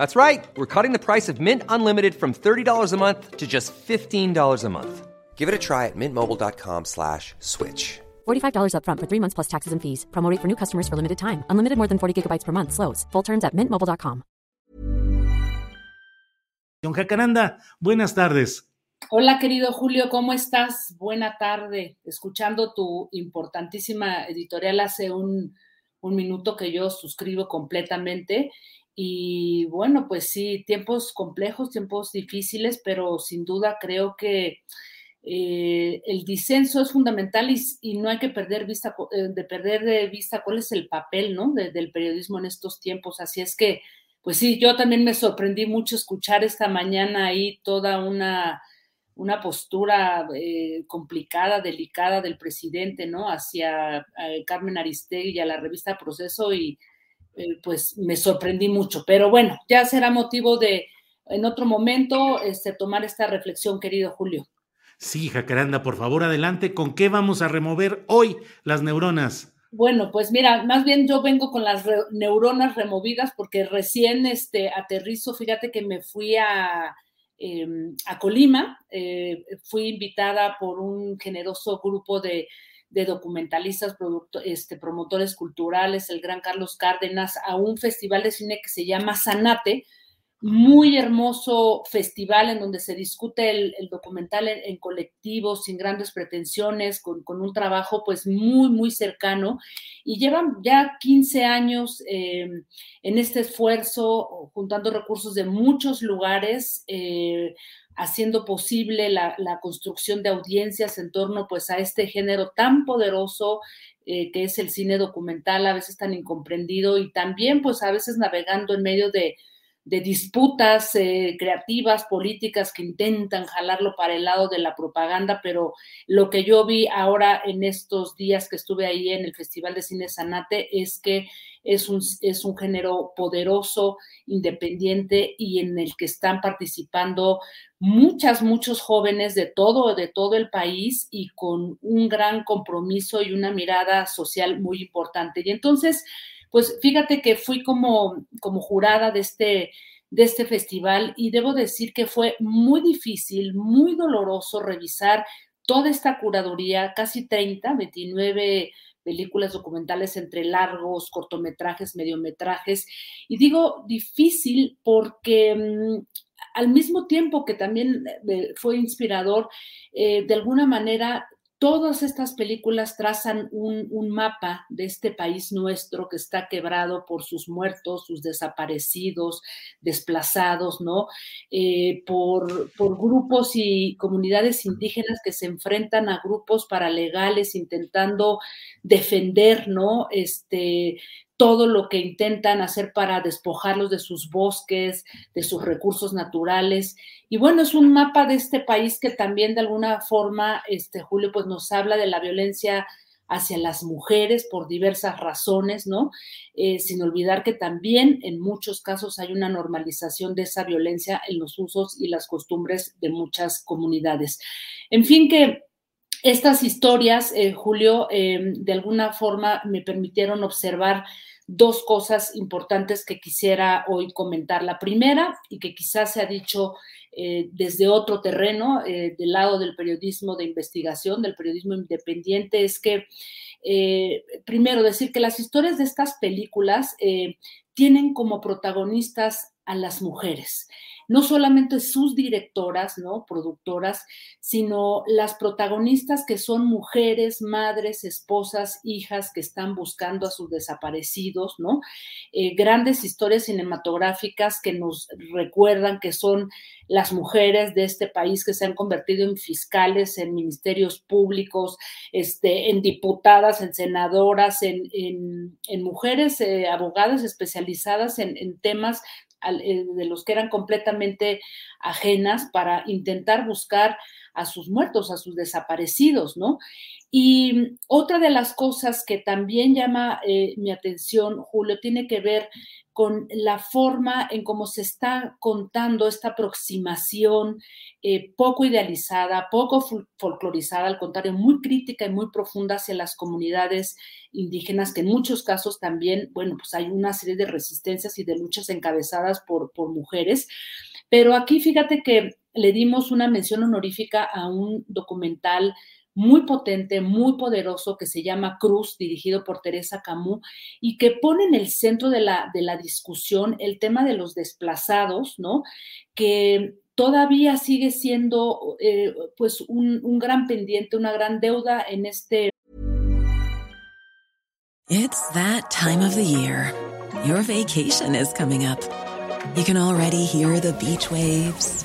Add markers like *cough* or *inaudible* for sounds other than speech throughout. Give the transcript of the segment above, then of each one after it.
That's right. We're cutting the price of Mint Unlimited from $30 a month to just $15 a month. Give it a try at mintmobile.com slash switch. $45 upfront for three months plus taxes and fees. Promo rate for new customers for limited time. Unlimited more than 40 gigabytes per month. Slows. Full terms at mintmobile.com. Don Jacaranda, buenas tardes. Hola, querido Julio, ¿cómo estás? Buena tarde. Escuchando tu importantísima editorial hace un, un minuto que yo suscribo completamente. Y bueno, pues sí, tiempos complejos, tiempos difíciles, pero sin duda creo que eh, el disenso es fundamental y, no hay que perder vista, eh, de perder de vista cuál es el papel ¿no? De, del periodismo en estos tiempos. Así es que, pues sí, yo también me sorprendí mucho escuchar esta mañana ahí toda una, una postura eh, complicada, delicada del presidente, ¿no? Hacia Carmen Aristegui y a la revista Proceso y pues me sorprendí mucho. Pero bueno, ya será motivo de en otro momento este, tomar esta reflexión, querido Julio. Sí, Jacaranda, por favor, adelante. ¿Con qué vamos a remover hoy las neuronas? Bueno, pues mira, más bien yo vengo con las re neuronas removidas porque recién este, aterrizo, fíjate que me fui a, eh, a Colima, eh, fui invitada por un generoso grupo de, de documentalistas, este, promotores culturales, el gran Carlos Cárdenas, a un festival de cine que se llama Sanate, muy hermoso festival en donde se discute el, documental en, en, colectivo, sin grandes pretensiones, con, con, un trabajo pues muy, muy cercano. Y llevan ya 15 años eh, en este esfuerzo, juntando recursos de muchos lugares, eh, haciendo posible la, la, construcción de audiencias en torno pues a este género tan poderoso eh, que es el cine documental, a veces tan incomprendido y también pues a veces navegando en medio de de disputas eh, creativas, políticas que intentan jalarlo para el lado de la propaganda, pero lo que yo vi ahora en estos días que estuve ahí en el Festival de Cine Sanate es que es un, es un género poderoso, independiente y en el que están participando muchas, muchos jóvenes de todo, de todo el país y con un gran compromiso y una mirada social muy importante. Y entonces, pues fíjate que fui como, como jurada de este, de este festival y debo decir que fue muy difícil, muy doloroso revisar toda esta curaduría, casi 30, 29 películas documentales entre largos, cortometrajes, mediometrajes. Y digo difícil porque mmm, al mismo tiempo que también eh, fue inspirador, eh, de alguna manera todas estas películas trazan un, mapa de este país nuestro que está quebrado por sus muertos, sus desaparecidos, desplazados, ¿no? Eh, por, por, grupos y comunidades indígenas que se enfrentan a grupos paralegales intentando defender, ¿no? Este, todo lo que intentan hacer para despojarlos de sus bosques, de sus recursos naturales. Y bueno, es un mapa de este país que también de alguna forma, este Julio, pues nos habla de la violencia hacia las mujeres por diversas razones, ¿no? Eh, sin olvidar que también en muchos casos hay una normalización de esa violencia en los usos y las costumbres de muchas comunidades. En fin, que estas historias, eh, Julio, eh, de alguna forma me permitieron observar dos cosas importantes que quisiera hoy comentar. La primera, y que quizás se ha dicho eh, desde otro terreno, eh, del lado del periodismo de investigación, del periodismo independiente, es que, eh, primero, decir que las historias de estas películas tienen como protagonistas a las mujeres. No solamente sus directoras, ¿no? Productoras, sino las protagonistas que son mujeres, madres, esposas, hijas que están buscando a sus desaparecidos, ¿no? Eh, grandes historias cinematográficas que nos recuerdan que son las mujeres de este país que se han convertido en fiscales, en ministerios públicos, este, en diputadas, en senadoras, en, mujeres eh, abogadas especializadas en, temas de los que eran completamente ajenas para intentar buscar a sus muertos, a sus desaparecidos, ¿no? Y otra de las cosas que también llama eh, mi atención, Julio, tiene que ver con la forma en cómo se está contando esta aproximación eh, poco idealizada, poco folclorizada, al contrario, muy crítica y muy profunda hacia las comunidades indígenas, que en muchos casos también, bueno, pues hay una serie de resistencias y de luchas encabezadas por, por mujeres. Pero aquí fíjate que le dimos una mención honorífica a un documental muy potente, muy poderoso, que se llama Cruz, dirigido por Teresa Camus, y que pone en el centro de la, de la discusión el tema de los desplazados, ¿no? Que todavía sigue siendo eh, pues un, un gran pendiente, una gran deuda en este. It's that time of the year. Your vacation is coming up. You can already hear the beach waves,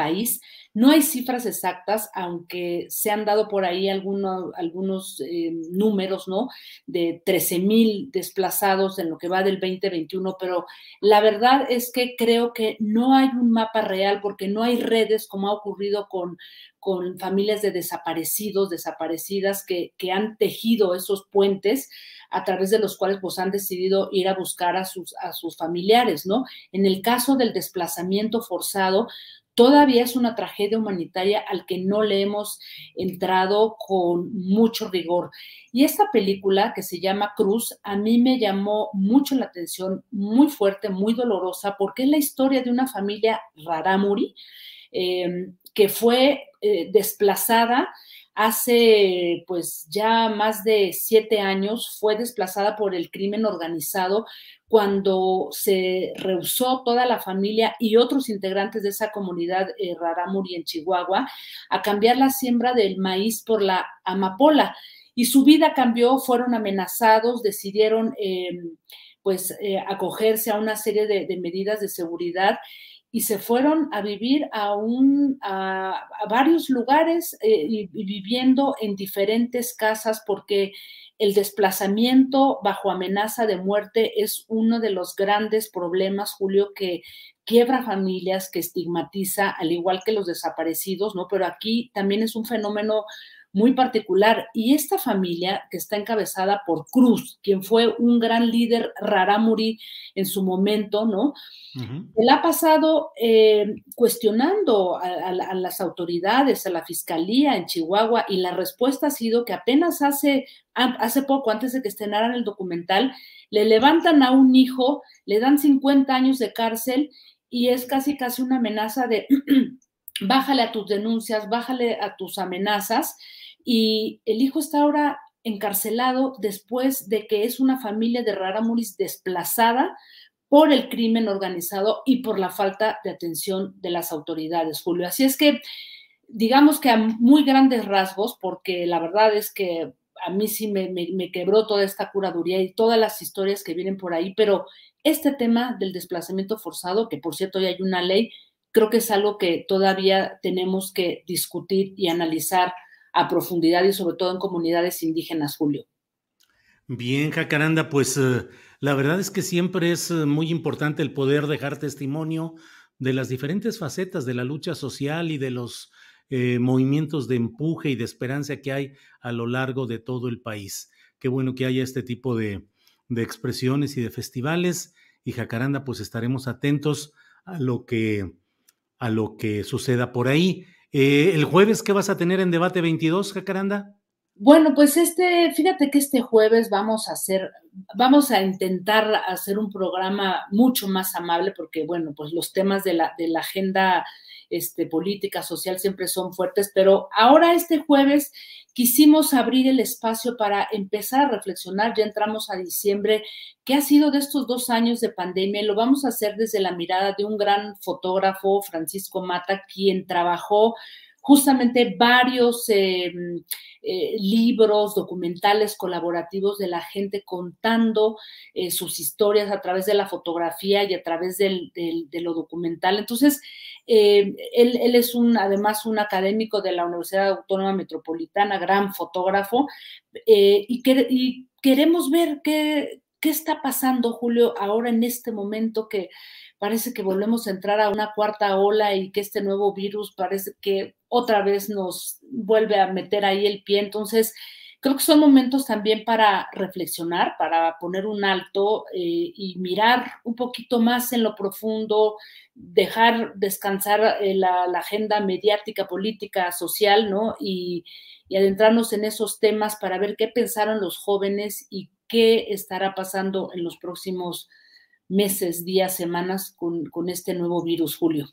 País No hay cifras exactas, aunque se han dado por ahí algunos, eh, números, ¿no? De 13 mil desplazados en lo que va del 2021, pero la verdad es que creo que no hay un mapa real porque no hay redes como ha ocurrido con, con familias de desaparecidos, desaparecidas que, que han tejido esos puentes a través de los cuales pues, han decidido ir a buscar a sus, a sus familiares, ¿no? En el caso del desplazamiento forzado, todavía es una tragedia humanitaria al que no le hemos entrado con mucho rigor. Y esta película que se llama Cruz, a mí me llamó mucho la atención, muy fuerte, muy dolorosa, porque es la historia de una familia rarámuri em, que fue eh, desplazada hace pues ya más de siete años, fue desplazada por el crimen organizado cuando se rehusó toda la familia y otros integrantes de esa comunidad eh, Raramuri en Chihuahua a cambiar la siembra del maíz por la amapola. Y su vida cambió, fueron amenazados, decidieron em, pues eh, acogerse a una serie de, medidas de seguridad y se fueron a vivir a, un, a, varios lugares eh, y, viviendo en diferentes casas porque el desplazamiento bajo amenaza de muerte es uno de los grandes problemas, Julio, que quiebra familias, que estigmatiza, al igual que los desaparecidos, ¿no? Pero aquí también es un fenómeno muy particular. Y esta familia, que está encabezada por Cruz, quien fue un gran líder rarámuri en su momento, ¿no? Él ha pasado eh, cuestionando a, las autoridades, a la fiscalía en Chihuahua, y la respuesta ha sido que apenas hace, hace poco, antes de que estrenaran el documental, le levantan a un hijo, le dan 50 años de cárcel y es casi casi una amenaza de *clears throat* bájale a tus denuncias, bájale a tus amenazas y el hijo está ahora encarcelado después de que es una familia de Raramuris desplazada por el crimen organizado y por la falta de atención de las autoridades, Julio. Así es que, digamos que a muy grandes rasgos, porque la verdad es que a mí sí me, me quebró toda esta curaduría y todas las historias que vienen por ahí, pero este tema del desplazamiento forzado, que por cierto ya hay una ley, creo que es algo que todavía tenemos que discutir y analizar a profundidad y sobre todo en comunidades indígenas, Julio. Bien, Jacaranda, pues eh, la verdad es que siempre es eh, muy importante el poder dejar testimonio de las diferentes facetas de la lucha social y de los eh, movimientos de empuje y de esperanza que hay a lo largo de todo el país. Qué bueno que haya este tipo de, de expresiones y de festivales. Y Jacaranda, pues estaremos atentos a lo que, a lo que suceda por ahí. Eh, ¿El jueves qué vas a tener en Debate 22, Jacaranda? Bueno, pues este, fíjate que este jueves vamos a hacer, vamos a intentar hacer un programa mucho más amable porque, bueno, pues los temas de la, de la agenda este, política, social siempre son fuertes, pero ahora este jueves quisimos abrir el espacio para empezar a reflexionar, ya entramos a diciembre, qué ha sido de estos dos años de pandemia y lo vamos a hacer desde la mirada de un gran fotógrafo, Francisco Mata, quien trabajó justamente varios eh, eh, libros, documentales colaborativos de la gente contando eh, sus historias a través de la fotografía y a través de lo documental. Entonces, él, él, es un, además un académico de la Universidad Autónoma Metropolitana, gran fotógrafo, y, y, queremos ver qué, qué está pasando, Julio, ahora en este momento que parece que volvemos a entrar a una cuarta ola y que este nuevo virus parece que otra vez nos vuelve a meter ahí el pie. Entonces, creo que son momentos también para reflexionar, para poner un alto eh, y mirar un poquito más en lo profundo, dejar descansar eh, la, agenda mediática, política, social, ¿no? Y, y adentrarnos en esos temas para ver qué pensaron los jóvenes y qué estará pasando en los próximos meses, días, semanas con, con este nuevo virus, Julio.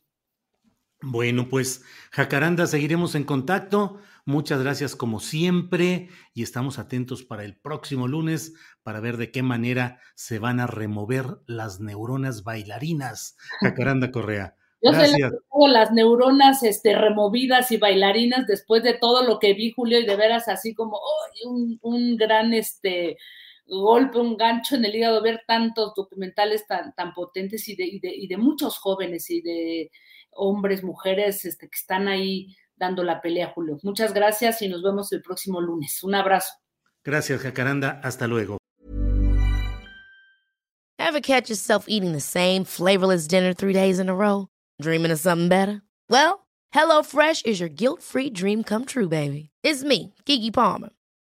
Bueno, pues Jacaranda, seguiremos en contacto. Muchas gracias como siempre y estamos atentos para el próximo lunes para ver de qué manera se van a remover las neuronas bailarinas. *laughs* Jacaranda Correa. Yo Gracias. las neuronas este, removidas y bailarinas después de todo lo que vi, Julio, y de veras así como un, un gran este, golpe, un gancho en el hígado, ver tantos documentales tan, tan potentes y de, y, de, muchos jóvenes y de hombres, mujeres este, que están ahí dando la pelea, Julio. Muchas gracias y nos vemos el próximo lunes. Un abrazo. Gracias, Jacaranda. Hasta luego. Ever catch yourself eating the same flavorless dinner three days in a row? Dreaming of something better? Well, HelloFresh is your guilt-free dream come true, baby. It's me, Kiki Palmer.